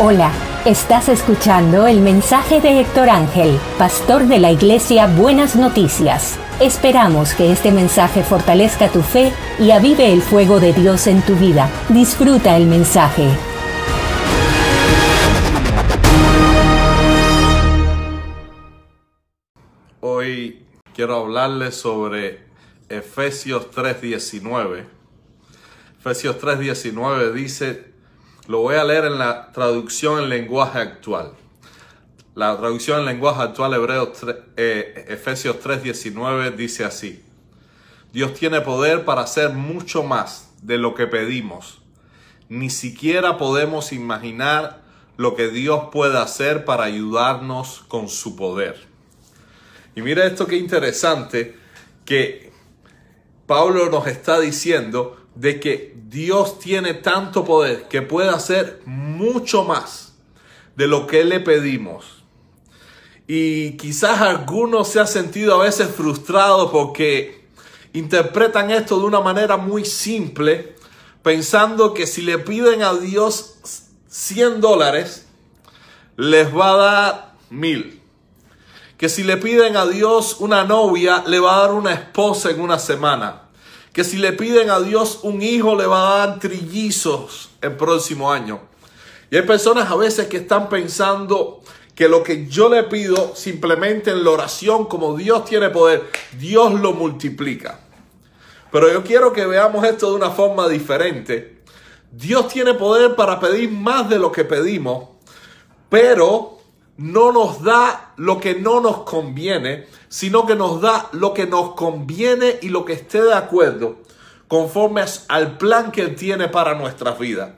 Hola, estás escuchando el mensaje de Héctor Ángel, pastor de la iglesia Buenas Noticias. Esperamos que este mensaje fortalezca tu fe y avive el fuego de Dios en tu vida. Disfruta el mensaje. Hoy quiero hablarles sobre Efesios 3:19. Efesios 3:19 dice, lo voy a leer en la traducción en lenguaje actual. La traducción en lenguaje actual hebreo eh, Efesios 3:19 dice así. Dios tiene poder para hacer mucho más de lo que pedimos. Ni siquiera podemos imaginar lo que Dios puede hacer para ayudarnos con su poder. Y mira esto que interesante que Pablo nos está diciendo de que Dios tiene tanto poder que puede hacer mucho más de lo que le pedimos. Y quizás algunos se han sentido a veces frustrados porque interpretan esto de una manera muy simple, pensando que si le piden a Dios 100 dólares, les va a dar mil. Que si le piden a Dios una novia, le va a dar una esposa en una semana que si le piden a Dios un hijo le va a dar trillizos el próximo año. Y hay personas a veces que están pensando que lo que yo le pido simplemente en la oración, como Dios tiene poder, Dios lo multiplica. Pero yo quiero que veamos esto de una forma diferente. Dios tiene poder para pedir más de lo que pedimos, pero no nos da lo que no nos conviene, sino que nos da lo que nos conviene y lo que esté de acuerdo conforme al plan que tiene para nuestras vidas.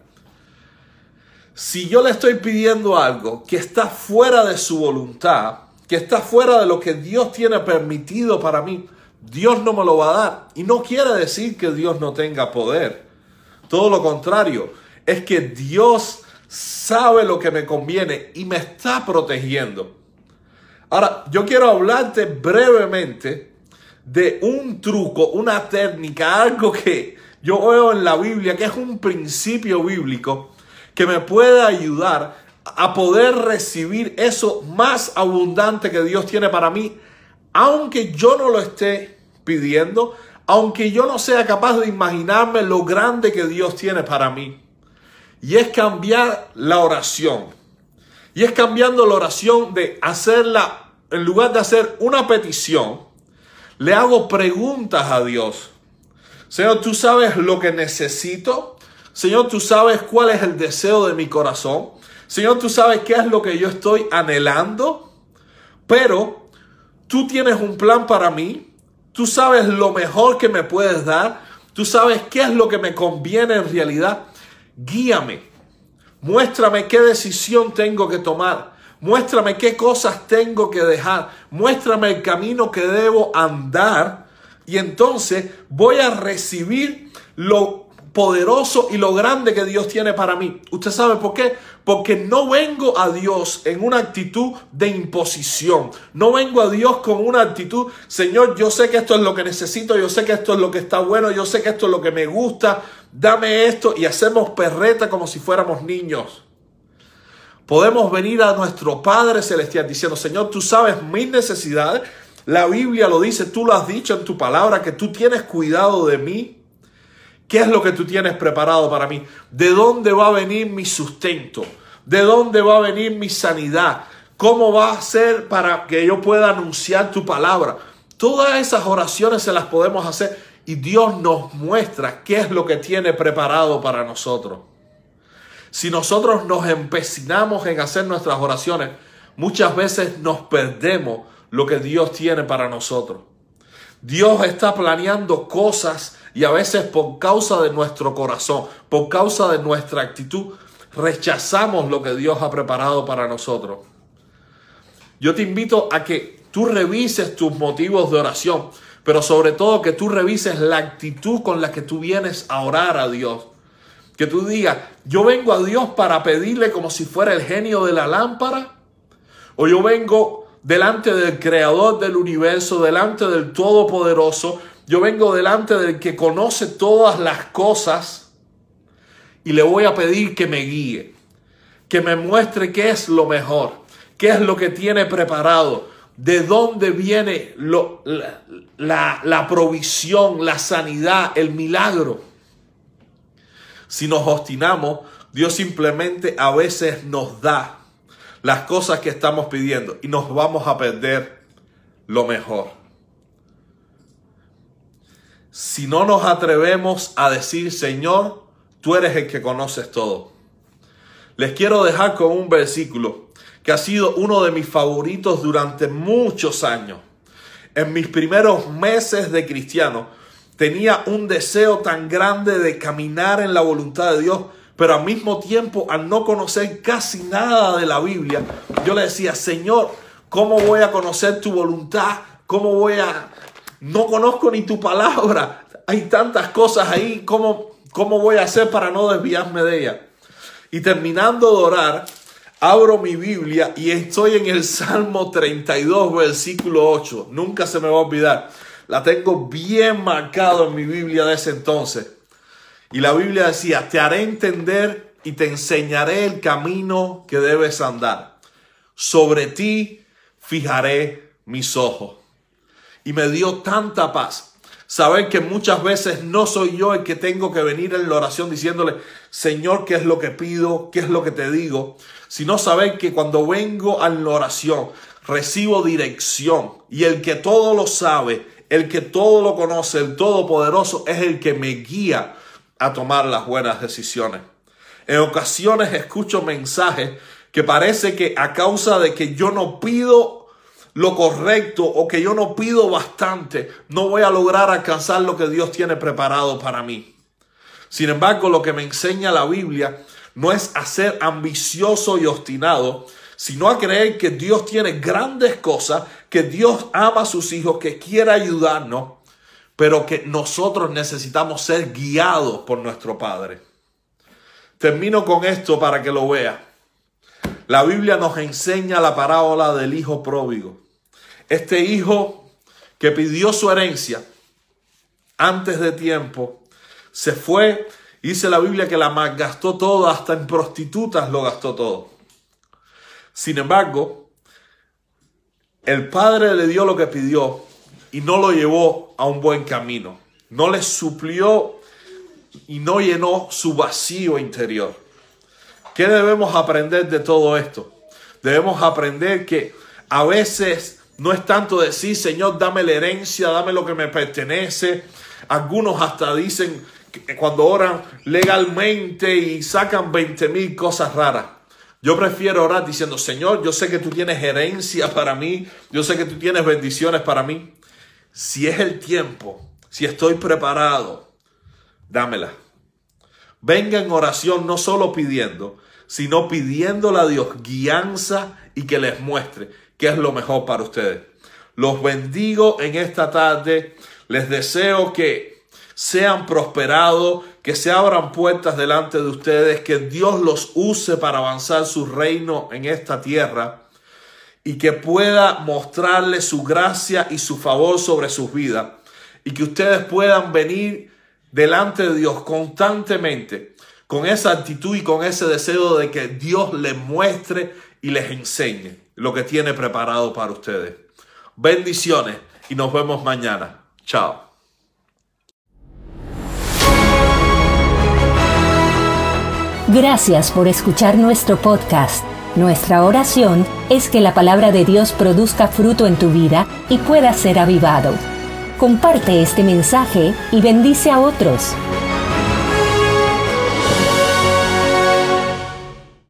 Si yo le estoy pidiendo algo que está fuera de su voluntad, que está fuera de lo que Dios tiene permitido para mí, Dios no me lo va a dar. Y no quiere decir que Dios no tenga poder. Todo lo contrario, es que Dios sabe lo que me conviene y me está protegiendo. Ahora, yo quiero hablarte brevemente de un truco, una técnica, algo que yo veo en la Biblia, que es un principio bíblico que me puede ayudar a poder recibir eso más abundante que Dios tiene para mí, aunque yo no lo esté pidiendo, aunque yo no sea capaz de imaginarme lo grande que Dios tiene para mí. Y es cambiar la oración. Y es cambiando la oración de hacerla, en lugar de hacer una petición, le hago preguntas a Dios. Señor, tú sabes lo que necesito. Señor, tú sabes cuál es el deseo de mi corazón. Señor, tú sabes qué es lo que yo estoy anhelando. Pero tú tienes un plan para mí. Tú sabes lo mejor que me puedes dar. Tú sabes qué es lo que me conviene en realidad guíame, muéstrame qué decisión tengo que tomar, muéstrame qué cosas tengo que dejar, muéstrame el camino que debo andar. Y entonces voy a recibir lo poderoso y lo grande que Dios tiene para mí. ¿Usted sabe por qué? Porque no vengo a Dios en una actitud de imposición. No vengo a Dios con una actitud, Señor, yo sé que esto es lo que necesito, yo sé que esto es lo que está bueno, yo sé que esto es lo que me gusta, dame esto y hacemos perreta como si fuéramos niños. Podemos venir a nuestro Padre Celestial diciendo, Señor, tú sabes mis necesidades. La Biblia lo dice, tú lo has dicho en tu palabra, que tú tienes cuidado de mí. ¿Qué es lo que tú tienes preparado para mí? ¿De dónde va a venir mi sustento? ¿De dónde va a venir mi sanidad? ¿Cómo va a ser para que yo pueda anunciar tu palabra? Todas esas oraciones se las podemos hacer y Dios nos muestra qué es lo que tiene preparado para nosotros. Si nosotros nos empecinamos en hacer nuestras oraciones, muchas veces nos perdemos lo que Dios tiene para nosotros. Dios está planeando cosas y a veces por causa de nuestro corazón, por causa de nuestra actitud, rechazamos lo que Dios ha preparado para nosotros. Yo te invito a que tú revises tus motivos de oración, pero sobre todo que tú revises la actitud con la que tú vienes a orar a Dios. Que tú digas, yo vengo a Dios para pedirle como si fuera el genio de la lámpara, o yo vengo delante del creador del universo, delante del todopoderoso, yo vengo delante del que conoce todas las cosas y le voy a pedir que me guíe. que me muestre qué es lo mejor, qué es lo que tiene preparado, de dónde viene la, la provisión, la sanidad, el milagro. Si nos obstinamos, Dios simplemente a veces nos da las cosas que estamos pidiendo y nos vamos a perder lo mejor. Si no nos atrevemos a decir, Señor, tú eres el que conoces todo. Les quiero dejar con un versículo que ha sido uno de mis favoritos durante muchos años. En mis primeros meses de cristiano tenía un deseo tan grande de caminar en la voluntad de Dios, pero al mismo tiempo al no conocer casi nada de la Biblia, yo le decía, Señor, ¿cómo voy a conocer tu voluntad? ¿Cómo voy a... No conozco ni tu palabra. Hay tantas cosas ahí. ¿Cómo, cómo voy a hacer para no desviarme de ella? Y terminando de orar, abro mi Biblia y estoy en el Salmo 32, versículo 8. Nunca se me va a olvidar. La tengo bien marcado en mi Biblia de ese entonces. Y la Biblia decía, te haré entender y te enseñaré el camino que debes andar. Sobre ti fijaré mis ojos. Y me dio tanta paz Saber que muchas veces no soy yo el que tengo que venir en la oración diciéndole, Señor, ¿qué es lo que pido? ¿Qué es lo que te digo? Sino saber que cuando vengo a la oración recibo dirección y el que todo lo sabe, el que todo lo conoce, el Todopoderoso, es el que me guía a tomar las buenas decisiones. En ocasiones escucho mensajes que parece que a causa de que yo no pido lo correcto o que yo no pido bastante, no voy a lograr alcanzar lo que Dios tiene preparado para mí. Sin embargo, lo que me enseña la Biblia no es a ser ambicioso y obstinado, sino a creer que Dios tiene grandes cosas, que Dios ama a sus hijos, que quiere ayudarnos, pero que nosotros necesitamos ser guiados por nuestro Padre. Termino con esto para que lo vea. La Biblia nos enseña la parábola del hijo pródigo. Este hijo que pidió su herencia antes de tiempo, se fue, dice la Biblia que la malgastó todo, hasta en prostitutas lo gastó todo. Sin embargo, el padre le dio lo que pidió y no lo llevó a un buen camino. No le suplió y no llenó su vacío interior. ¿Qué debemos aprender de todo esto? Debemos aprender que a veces no es tanto decir, Señor, dame la herencia, dame lo que me pertenece. Algunos hasta dicen cuando oran legalmente y sacan 20 mil cosas raras. Yo prefiero orar diciendo, Señor, yo sé que tú tienes herencia para mí, yo sé que tú tienes bendiciones para mí. Si es el tiempo, si estoy preparado, dámela. Venga en oración no solo pidiendo, sino pidiéndole a Dios guianza y que les muestre qué es lo mejor para ustedes. Los bendigo en esta tarde. Les deseo que sean prosperados, que se abran puertas delante de ustedes, que Dios los use para avanzar su reino en esta tierra y que pueda mostrarles su gracia y su favor sobre sus vidas y que ustedes puedan venir delante de Dios constantemente con esa actitud y con ese deseo de que Dios les muestre y les enseñe lo que tiene preparado para ustedes. Bendiciones y nos vemos mañana. Chao. Gracias por escuchar nuestro podcast. Nuestra oración es que la palabra de Dios produzca fruto en tu vida y pueda ser avivado. Comparte este mensaje y bendice a otros.